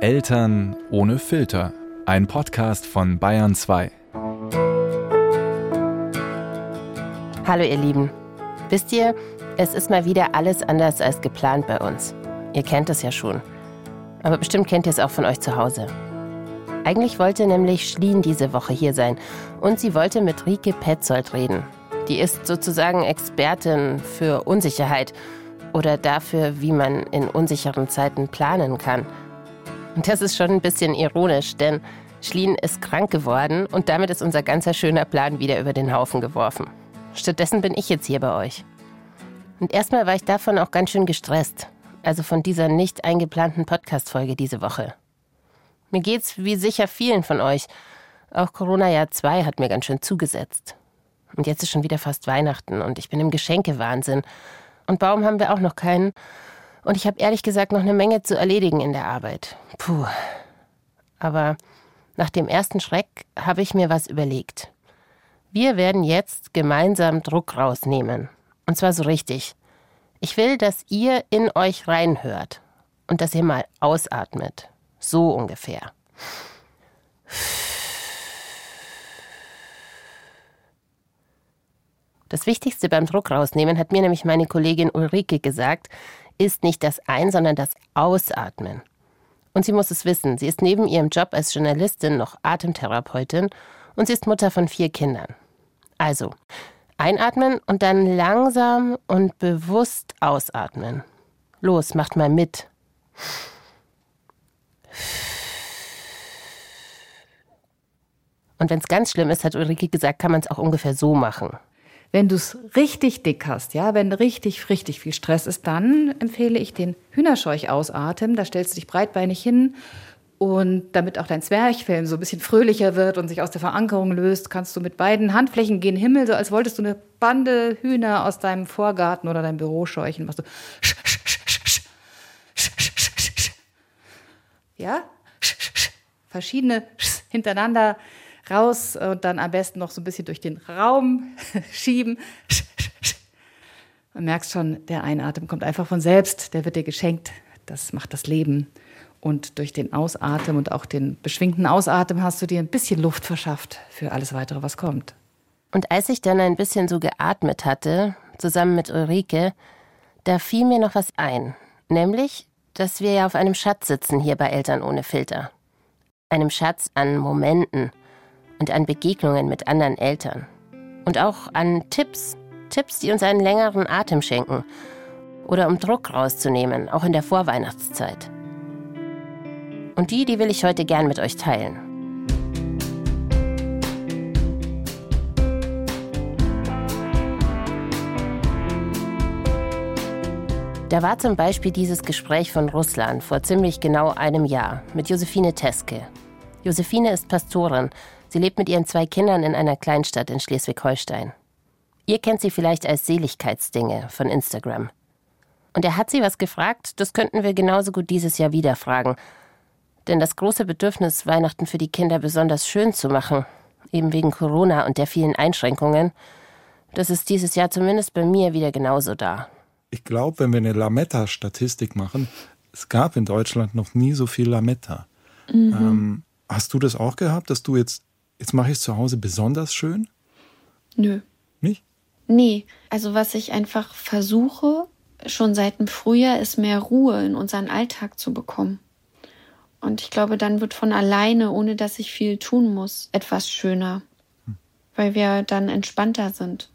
Eltern ohne Filter. Ein Podcast von Bayern 2. Hallo ihr Lieben. Wisst ihr, es ist mal wieder alles anders als geplant bei uns. Ihr kennt es ja schon. Aber bestimmt kennt ihr es auch von euch zu Hause. Eigentlich wollte nämlich Schlien diese Woche hier sein und sie wollte mit Rike Petzold reden. Die ist sozusagen Expertin für Unsicherheit oder dafür, wie man in unsicheren Zeiten planen kann. Und das ist schon ein bisschen ironisch, denn Schlien ist krank geworden und damit ist unser ganzer schöner Plan wieder über den Haufen geworfen. Stattdessen bin ich jetzt hier bei euch. Und erstmal war ich davon auch ganz schön gestresst, also von dieser nicht eingeplanten Podcast-Folge diese Woche. Mir geht's wie sicher vielen von euch. Auch Corona-Jahr 2 hat mir ganz schön zugesetzt. Und jetzt ist schon wieder fast Weihnachten und ich bin im Geschenkewahnsinn. Und Baum haben wir auch noch keinen. Und ich habe ehrlich gesagt noch eine Menge zu erledigen in der Arbeit. Puh. Aber nach dem ersten Schreck habe ich mir was überlegt. Wir werden jetzt gemeinsam Druck rausnehmen. Und zwar so richtig. Ich will, dass ihr in euch reinhört und dass ihr mal ausatmet. So ungefähr. Das Wichtigste beim Druck rausnehmen, hat mir nämlich meine Kollegin Ulrike gesagt, ist nicht das Ein, sondern das Ausatmen. Und sie muss es wissen, sie ist neben ihrem Job als Journalistin noch Atemtherapeutin und sie ist Mutter von vier Kindern. Also, einatmen und dann langsam und bewusst ausatmen. Los, macht mal mit. Und wenn es ganz schlimm ist, hat Ulrike gesagt, kann man es auch ungefähr so machen. Wenn du es richtig dick hast, ja, wenn richtig, richtig viel Stress ist, dann empfehle ich den Hühnerscheuch ausatmen. Da stellst du dich breitbeinig hin und damit auch dein Zwerchfell so ein bisschen fröhlicher wird und sich aus der Verankerung löst, kannst du mit beiden Handflächen gen Himmel, so als wolltest du eine Bande Hühner aus deinem Vorgarten oder deinem Büro scheuchen. Machst du ja, verschiedene hintereinander raus und dann am besten noch so ein bisschen durch den Raum schieben. Man merkst schon, der Einatmen kommt einfach von selbst, der wird dir geschenkt. Das macht das Leben. Und durch den Ausatmen und auch den beschwingten Ausatmen hast du dir ein bisschen Luft verschafft für alles weitere, was kommt. Und als ich dann ein bisschen so geatmet hatte, zusammen mit Ulrike, da fiel mir noch was ein. Nämlich, dass wir ja auf einem Schatz sitzen hier bei Eltern ohne Filter. Einem Schatz an Momenten und an Begegnungen mit anderen Eltern. Und auch an Tipps. Tipps, die uns einen längeren Atem schenken. Oder um Druck rauszunehmen, auch in der Vorweihnachtszeit. Und die, die will ich heute gern mit euch teilen. Da war zum Beispiel dieses Gespräch von Russland vor ziemlich genau einem Jahr mit Josephine Teske. Josephine ist Pastorin. Sie lebt mit ihren zwei Kindern in einer Kleinstadt in Schleswig-Holstein. Ihr kennt sie vielleicht als Seligkeitsdinge von Instagram. Und er hat sie was gefragt, das könnten wir genauso gut dieses Jahr wieder fragen. Denn das große Bedürfnis, Weihnachten für die Kinder besonders schön zu machen, eben wegen Corona und der vielen Einschränkungen, das ist dieses Jahr zumindest bei mir wieder genauso da ich glaube, wenn wir eine Lametta-Statistik machen, es gab in Deutschland noch nie so viel Lametta. Mhm. Ähm, hast du das auch gehabt, dass du jetzt, jetzt mache ich es zu Hause besonders schön? Nö. Nicht? Nee, also was ich einfach versuche, schon seit dem Frühjahr, ist mehr Ruhe in unseren Alltag zu bekommen. Und ich glaube, dann wird von alleine, ohne dass ich viel tun muss, etwas schöner, hm. weil wir dann entspannter sind.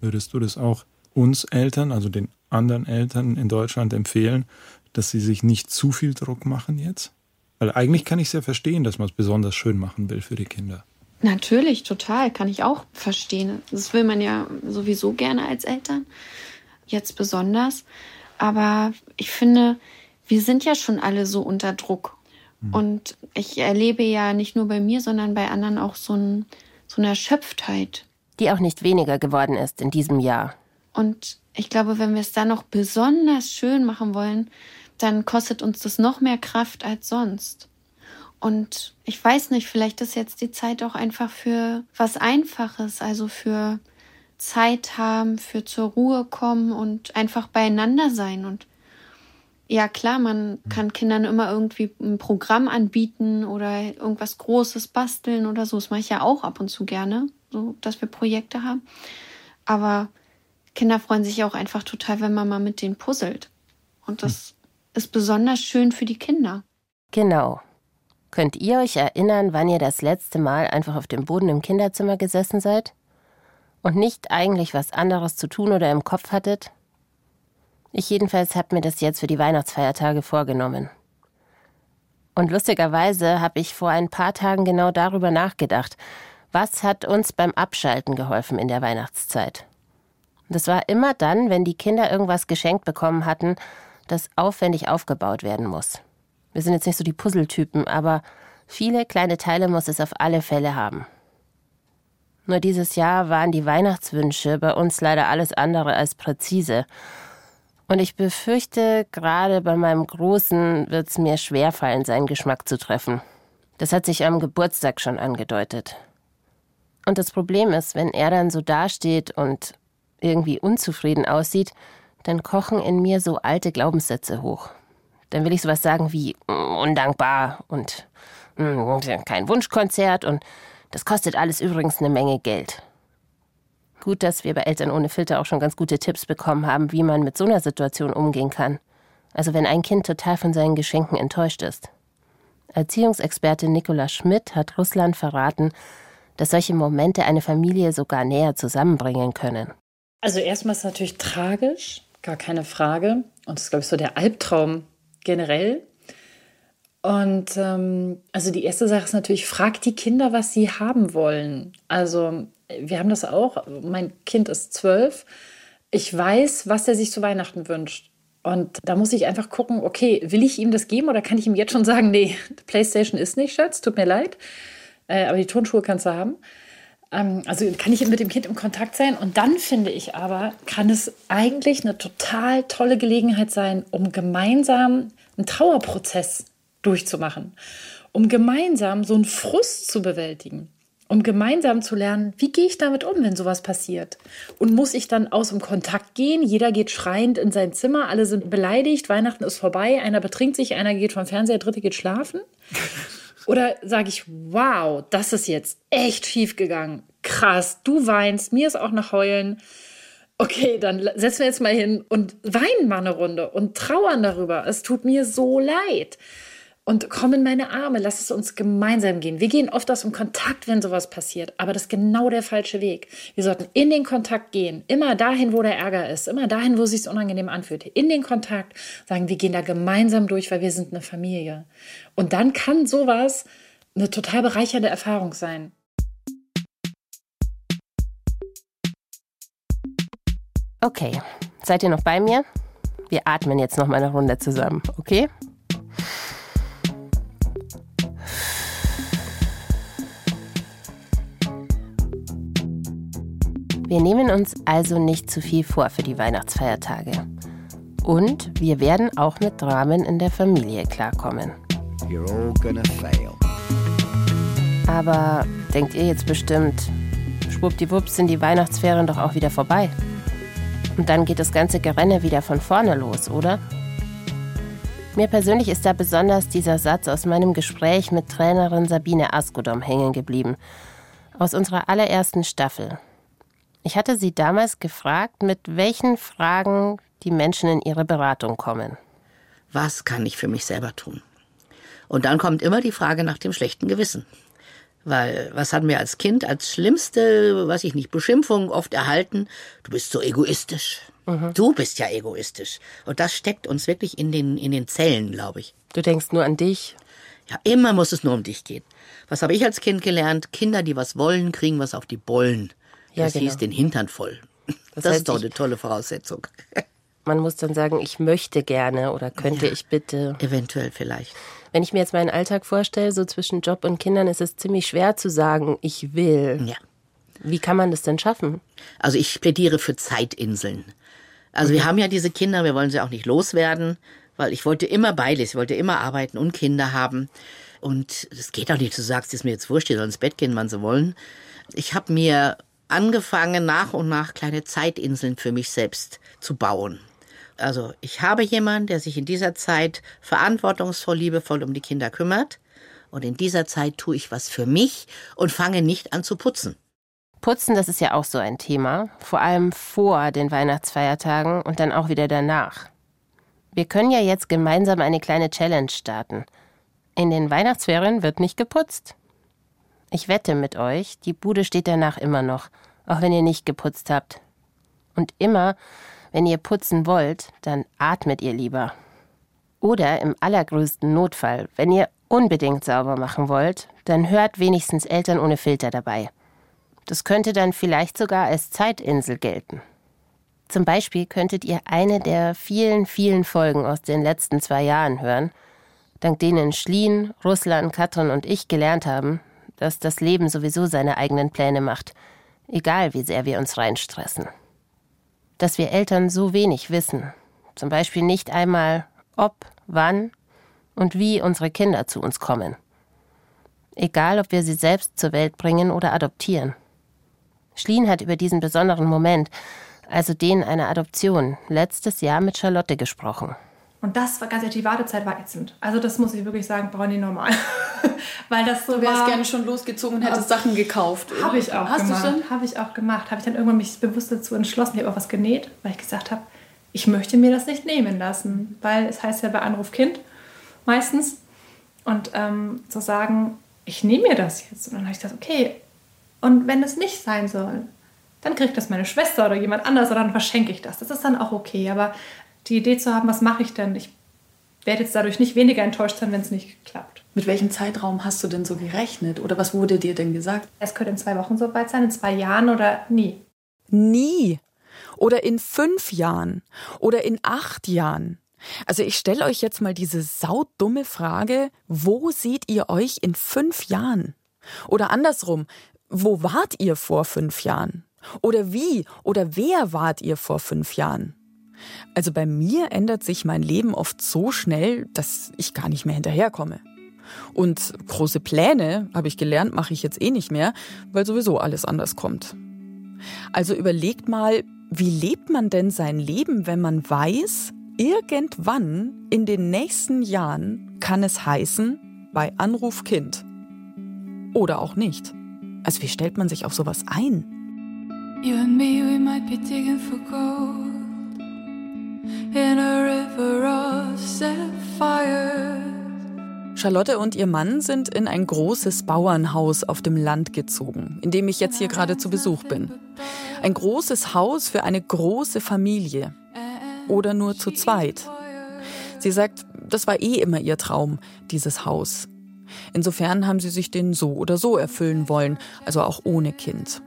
Würdest du das auch uns Eltern, also den anderen Eltern in Deutschland empfehlen, dass sie sich nicht zu viel Druck machen jetzt? Weil eigentlich kann ich es ja verstehen, dass man es besonders schön machen will für die Kinder. Natürlich, total, kann ich auch verstehen. Das will man ja sowieso gerne als Eltern, jetzt besonders. Aber ich finde, wir sind ja schon alle so unter Druck. Hm. Und ich erlebe ja nicht nur bei mir, sondern bei anderen auch so, ein, so eine Erschöpftheit. Die auch nicht weniger geworden ist in diesem Jahr. Und ich glaube, wenn wir es dann noch besonders schön machen wollen, dann kostet uns das noch mehr Kraft als sonst. Und ich weiß nicht, vielleicht ist jetzt die Zeit auch einfach für was Einfaches, also für Zeit haben, für zur Ruhe kommen und einfach beieinander sein. Und Ja, klar, man kann Kindern immer irgendwie ein Programm anbieten oder irgendwas Großes basteln oder so. Das mache ich ja auch ab und zu gerne, so dass wir Projekte haben. Aber Kinder freuen sich auch einfach total, wenn man mal mit denen puzzelt. Und das hm. ist besonders schön für die Kinder. Genau. Könnt ihr euch erinnern, wann ihr das letzte Mal einfach auf dem Boden im Kinderzimmer gesessen seid? Und nicht eigentlich was anderes zu tun oder im Kopf hattet? Ich jedenfalls habe mir das jetzt für die Weihnachtsfeiertage vorgenommen. Und lustigerweise habe ich vor ein paar Tagen genau darüber nachgedacht, was hat uns beim Abschalten geholfen in der Weihnachtszeit. Das war immer dann, wenn die Kinder irgendwas geschenkt bekommen hatten, das aufwendig aufgebaut werden muss. Wir sind jetzt nicht so die Puzzletypen, aber viele kleine Teile muss es auf alle Fälle haben. Nur dieses Jahr waren die Weihnachtswünsche bei uns leider alles andere als präzise. Und ich befürchte, gerade bei meinem Großen wird es mir schwerfallen, seinen Geschmack zu treffen. Das hat sich am Geburtstag schon angedeutet. Und das Problem ist, wenn er dann so dasteht und irgendwie unzufrieden aussieht, dann kochen in mir so alte Glaubenssätze hoch. Dann will ich sowas sagen wie mm, undankbar und mm, kein Wunschkonzert und das kostet alles übrigens eine Menge Geld. Gut, dass wir bei Eltern ohne Filter auch schon ganz gute Tipps bekommen haben, wie man mit so einer Situation umgehen kann. Also wenn ein Kind total von seinen Geschenken enttäuscht ist. Erziehungsexperte Nicola Schmidt hat Russland verraten, dass solche Momente eine Familie sogar näher zusammenbringen können. Also erstmal ist es natürlich tragisch, gar keine Frage. Und das ist, glaube ich, so der Albtraum generell. Und ähm, also die erste Sache ist natürlich, frag die Kinder, was sie haben wollen. Also wir haben das auch. Mein Kind ist zwölf. Ich weiß, was er sich zu Weihnachten wünscht. Und da muss ich einfach gucken, okay, will ich ihm das geben oder kann ich ihm jetzt schon sagen, nee, PlayStation ist nicht, Schatz, tut mir leid. Äh, aber die Turnschuhe kannst du haben. Ähm, also kann ich mit dem Kind im Kontakt sein. Und dann finde ich aber, kann es eigentlich eine total tolle Gelegenheit sein, um gemeinsam einen Trauerprozess durchzumachen, um gemeinsam so einen Frust zu bewältigen, um gemeinsam zu lernen, wie gehe ich damit um, wenn sowas passiert? Und muss ich dann aus dem Kontakt gehen? Jeder geht schreiend in sein Zimmer, alle sind beleidigt, Weihnachten ist vorbei, einer betrinkt sich, einer geht vom Fernseher, der dritte geht schlafen. Oder sage ich, wow, das ist jetzt echt schief gegangen. Krass, du weinst, mir ist auch nach Heulen. Okay, dann setzen wir jetzt mal hin und weinen mal eine Runde und trauern darüber. Es tut mir so leid. Und komm in meine Arme, lass es uns gemeinsam gehen. Wir gehen oft aus dem Kontakt, wenn sowas passiert, aber das ist genau der falsche Weg. Wir sollten in den Kontakt gehen, immer dahin, wo der Ärger ist, immer dahin, wo es sich unangenehm anfühlt. In den Kontakt sagen, wir gehen da gemeinsam durch, weil wir sind eine Familie. Und dann kann sowas eine total bereichernde Erfahrung sein. Okay, seid ihr noch bei mir? Wir atmen jetzt noch mal eine Runde zusammen, okay? Wir nehmen uns also nicht zu viel vor für die Weihnachtsfeiertage. Und wir werden auch mit Dramen in der Familie klarkommen. Aber denkt ihr jetzt bestimmt, schwuppdiwupps sind die Weihnachtsferien doch auch wieder vorbei. Und dann geht das ganze Gerenne wieder von vorne los, oder? Mir persönlich ist da besonders dieser Satz aus meinem Gespräch mit Trainerin Sabine Askodom hängen geblieben. Aus unserer allerersten Staffel. Ich hatte sie damals gefragt, mit welchen Fragen die Menschen in ihre Beratung kommen. Was kann ich für mich selber tun? Und dann kommt immer die Frage nach dem schlechten Gewissen. Weil was hatten wir als Kind als schlimmste, was ich nicht, Beschimpfung oft erhalten? Du bist so egoistisch. Mhm. Du bist ja egoistisch. Und das steckt uns wirklich in den, in den Zellen, glaube ich. Du denkst nur an dich. Ja, immer muss es nur um dich gehen. Was habe ich als Kind gelernt? Kinder, die was wollen, kriegen was auf die Bollen. Ja, das genau. hieß den Hintern voll. Das, das heißt, ist doch eine tolle Voraussetzung. Man muss dann sagen, ich möchte gerne oder könnte ja, ich bitte. Eventuell vielleicht. Wenn ich mir jetzt meinen Alltag vorstelle, so zwischen Job und Kindern, ist es ziemlich schwer zu sagen, ich will. Ja. Wie kann man das denn schaffen? Also ich plädiere für Zeitinseln. Also okay. wir haben ja diese Kinder, wir wollen sie auch nicht loswerden, weil ich wollte immer beides, ich wollte immer arbeiten und Kinder haben. Und es geht auch nicht, du sagst, es ist mir jetzt wurscht, die sollen ins Bett gehen, wann sie wollen. Ich habe mir angefangen, nach und nach kleine Zeitinseln für mich selbst zu bauen. Also ich habe jemanden, der sich in dieser Zeit verantwortungsvoll, liebevoll um die Kinder kümmert. Und in dieser Zeit tue ich was für mich und fange nicht an zu putzen. Putzen, das ist ja auch so ein Thema, vor allem vor den Weihnachtsfeiertagen und dann auch wieder danach. Wir können ja jetzt gemeinsam eine kleine Challenge starten. In den Weihnachtsferien wird nicht geputzt. Ich wette mit euch, die Bude steht danach immer noch, auch wenn ihr nicht geputzt habt. Und immer, wenn ihr putzen wollt, dann atmet ihr lieber. Oder im allergrößten Notfall, wenn ihr unbedingt sauber machen wollt, dann hört wenigstens Eltern ohne Filter dabei. Das könnte dann vielleicht sogar als Zeitinsel gelten. Zum Beispiel könntet ihr eine der vielen, vielen Folgen aus den letzten zwei Jahren hören, dank denen Schlien, Russland, Katrin und ich gelernt haben, dass das Leben sowieso seine eigenen Pläne macht, egal wie sehr wir uns reinstressen. Dass wir Eltern so wenig wissen, zum Beispiel nicht einmal, ob, wann und wie unsere Kinder zu uns kommen. Egal, ob wir sie selbst zur Welt bringen oder adoptieren. Schlien hat über diesen besonderen Moment, also den einer Adoption, letztes Jahr mit Charlotte gesprochen. Und das war ganz ehrlich, die Wartezeit war ätzend. Also das muss ich wirklich sagen, brauche ich normal. Weil das so Du wärst war, gerne schon losgezogen und hättest Sachen gekauft. Habe ich auch Hast gemacht. du schon? Habe ich auch gemacht. Habe ich dann irgendwann mich bewusst dazu entschlossen. Ich habe auch was genäht, weil ich gesagt habe, ich möchte mir das nicht nehmen lassen. Weil es heißt ja bei Anruf Kind meistens. Und ähm, zu sagen, ich nehme mir das jetzt. Und dann habe ich gesagt, okay. Und wenn es nicht sein soll, dann kriegt das meine Schwester oder jemand anders oder dann verschenke ich das. Das ist dann auch okay. Aber die Idee zu haben, was mache ich denn? Ich werde jetzt dadurch nicht weniger enttäuscht sein, wenn es nicht klappt. Mit welchem Zeitraum hast du denn so gerechnet? Oder was wurde dir denn gesagt? Es könnte in zwei Wochen so weit sein, in zwei Jahren oder nie. Nie. Oder in fünf Jahren. Oder in acht Jahren. Also ich stelle euch jetzt mal diese saudumme Frage, wo seht ihr euch in fünf Jahren? Oder andersrum, wo wart ihr vor fünf Jahren? Oder wie oder wer wart ihr vor fünf Jahren? Also bei mir ändert sich mein Leben oft so schnell, dass ich gar nicht mehr hinterherkomme. Und große Pläne, habe ich gelernt, mache ich jetzt eh nicht mehr, weil sowieso alles anders kommt. Also überlegt mal, wie lebt man denn sein Leben, wenn man weiß, irgendwann in den nächsten Jahren kann es heißen, bei Anruf Kind. Oder auch nicht. Also wie stellt man sich auf sowas ein? You and me, we might be digging for gold Charlotte und ihr Mann sind in ein großes Bauernhaus auf dem Land gezogen, in dem ich jetzt hier gerade zu Besuch bin. Ein großes Haus für eine große Familie. Oder nur zu zweit. Sie sagt, das war eh immer ihr Traum, dieses Haus. Insofern haben sie sich den so oder so erfüllen wollen, also auch ohne Kind.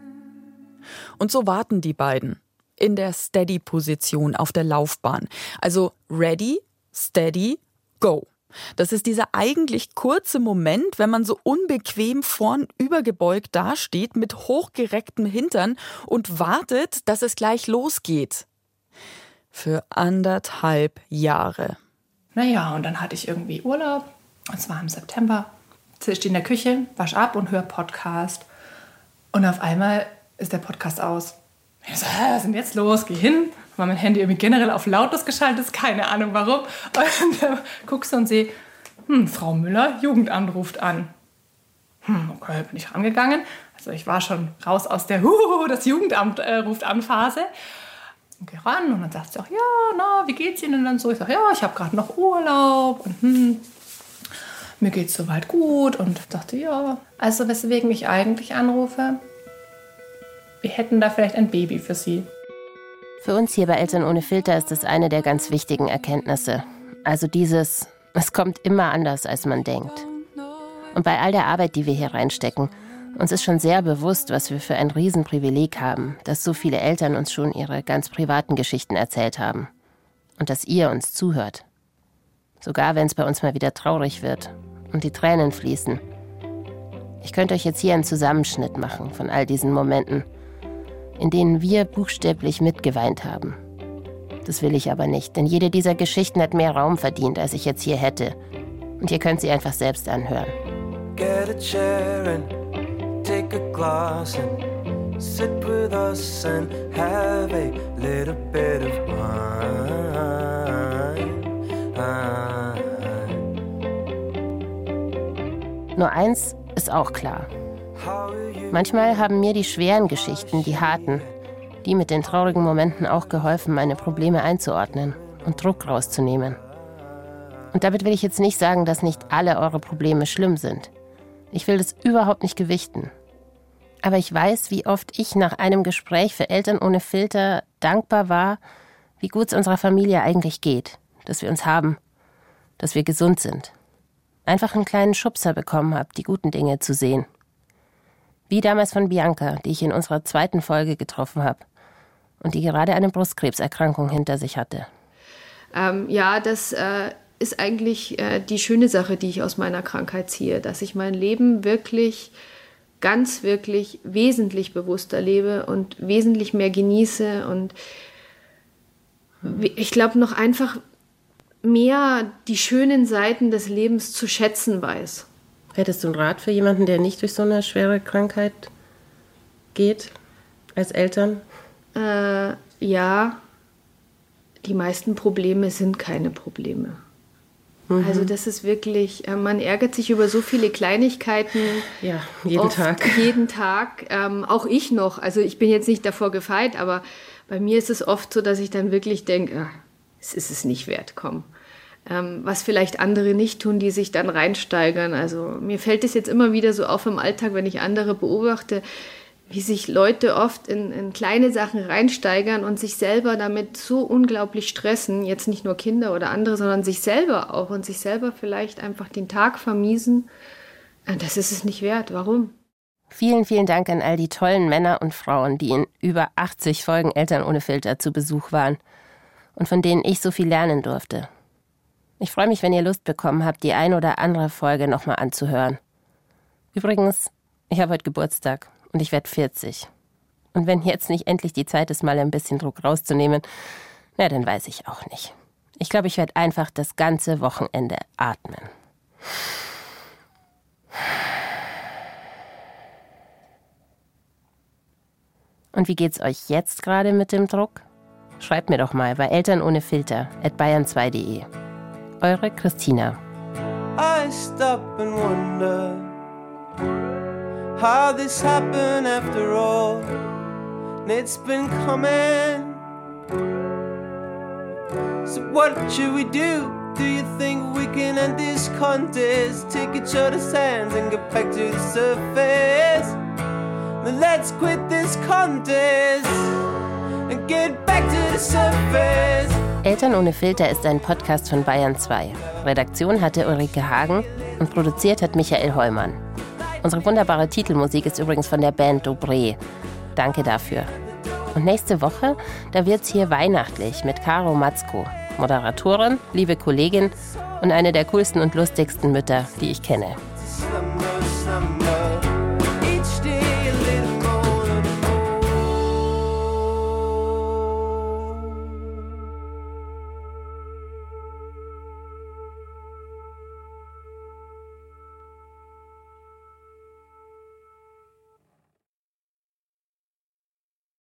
Und so warten die beiden in der Steady-Position auf der Laufbahn. Also ready, steady, go. Das ist dieser eigentlich kurze Moment, wenn man so unbequem vorn übergebeugt dasteht mit hochgerecktem Hintern und wartet, dass es gleich losgeht. Für anderthalb Jahre. Naja, und dann hatte ich irgendwie Urlaub. Und zwar im September. Ich stehe in der Küche, wasch ab und höre Podcast. Und auf einmal ist der Podcast aus. Ich so, was ist denn jetzt los? Geh hin. War mein Handy irgendwie generell auf lautlos geschaltet ist, keine Ahnung warum. Und dann guckst du und sehe, hm, Frau Müller, Jugendamt ruft an. Hm, okay, bin ich rangegangen. Also ich war schon raus aus der Huhu, das Jugendamt äh, ruft an Phase. Und geh ran und dann sagt sie auch, ja, na, wie geht's Ihnen dann so? Ich sage, ja, ich habe gerade noch Urlaub und hm, mir geht's soweit gut und dachte, ja. Also weswegen ich eigentlich anrufe, hätten da vielleicht ein Baby für Sie. Für uns hier bei Eltern ohne Filter ist es eine der ganz wichtigen Erkenntnisse. Also dieses, es kommt immer anders, als man denkt. Und bei all der Arbeit, die wir hier reinstecken, uns ist schon sehr bewusst, was wir für ein Riesenprivileg haben, dass so viele Eltern uns schon ihre ganz privaten Geschichten erzählt haben. Und dass ihr uns zuhört. Sogar wenn es bei uns mal wieder traurig wird und die Tränen fließen. Ich könnte euch jetzt hier einen Zusammenschnitt machen von all diesen Momenten, in denen wir buchstäblich mitgeweint haben. Das will ich aber nicht, denn jede dieser Geschichten hat mehr Raum verdient, als ich jetzt hier hätte. Und ihr könnt sie einfach selbst anhören. Get a chair and take a glass and sit with us and have a little bit of wine. mind. Nur eins ist auch klar. Manchmal haben mir die schweren Geschichten, die harten, die mit den traurigen Momenten auch geholfen, meine Probleme einzuordnen und Druck rauszunehmen. Und damit will ich jetzt nicht sagen, dass nicht alle eure Probleme schlimm sind. Ich will das überhaupt nicht gewichten. Aber ich weiß, wie oft ich nach einem Gespräch für Eltern ohne Filter dankbar war, wie gut es unserer Familie eigentlich geht, dass wir uns haben, dass wir gesund sind. Einfach einen kleinen Schubser bekommen habe, die guten Dinge zu sehen. Wie damals von Bianca, die ich in unserer zweiten Folge getroffen habe und die gerade eine Brustkrebserkrankung hinter sich hatte. Ähm, ja, das äh, ist eigentlich äh, die schöne Sache, die ich aus meiner Krankheit ziehe, dass ich mein Leben wirklich, ganz wirklich wesentlich bewusster lebe und wesentlich mehr genieße und ich glaube noch einfach mehr die schönen Seiten des Lebens zu schätzen weiß. Hättest du einen Rat für jemanden, der nicht durch so eine schwere Krankheit geht, als Eltern? Äh, ja, die meisten Probleme sind keine Probleme. Mhm. Also das ist wirklich, äh, man ärgert sich über so viele Kleinigkeiten. Ja, jeden Tag. Jeden Tag. Ähm, auch ich noch. Also ich bin jetzt nicht davor gefeit, aber bei mir ist es oft so, dass ich dann wirklich denke, ah, es ist es nicht wert, komm. Ähm, was vielleicht andere nicht tun, die sich dann reinsteigern. Also mir fällt es jetzt immer wieder so auf im Alltag, wenn ich andere beobachte, wie sich Leute oft in, in, kleine Sachen reinsteigern und sich selber damit so unglaublich stressen. Jetzt nicht nur Kinder oder andere, sondern sich selber auch und sich selber vielleicht einfach den Tag vermiesen. Das ist es nicht wert. Warum? Vielen, vielen Dank an all die tollen Männer und Frauen, die in über 80 Folgen Eltern ohne Filter zu Besuch waren und von denen ich so viel lernen durfte. Ich freue mich, wenn ihr Lust bekommen habt, die ein oder andere Folge nochmal anzuhören. Übrigens, ich habe heute Geburtstag und ich werde 40. Und wenn jetzt nicht endlich die Zeit ist, mal ein bisschen Druck rauszunehmen, na, dann weiß ich auch nicht. Ich glaube, ich werde einfach das ganze Wochenende atmen. Und wie geht's euch jetzt gerade mit dem Druck? Schreibt mir doch mal bei Eltern ohne Filter at bayern2.de. Eure Christina. I stop and wonder how this happened after all. And it's been coming. So, what should we do? Do you think we can end this contest? Take each other's hands and get back to the surface. Then let's quit this contest and get back to the surface. Eltern ohne Filter ist ein Podcast von Bayern 2. Redaktion hatte Ulrike Hagen und produziert hat Michael Heumann. Unsere wunderbare Titelmusik ist übrigens von der Band Dobré. Danke dafür. Und nächste Woche, da wird's hier weihnachtlich mit Caro Matzko, Moderatorin, liebe Kollegin und eine der coolsten und lustigsten Mütter, die ich kenne.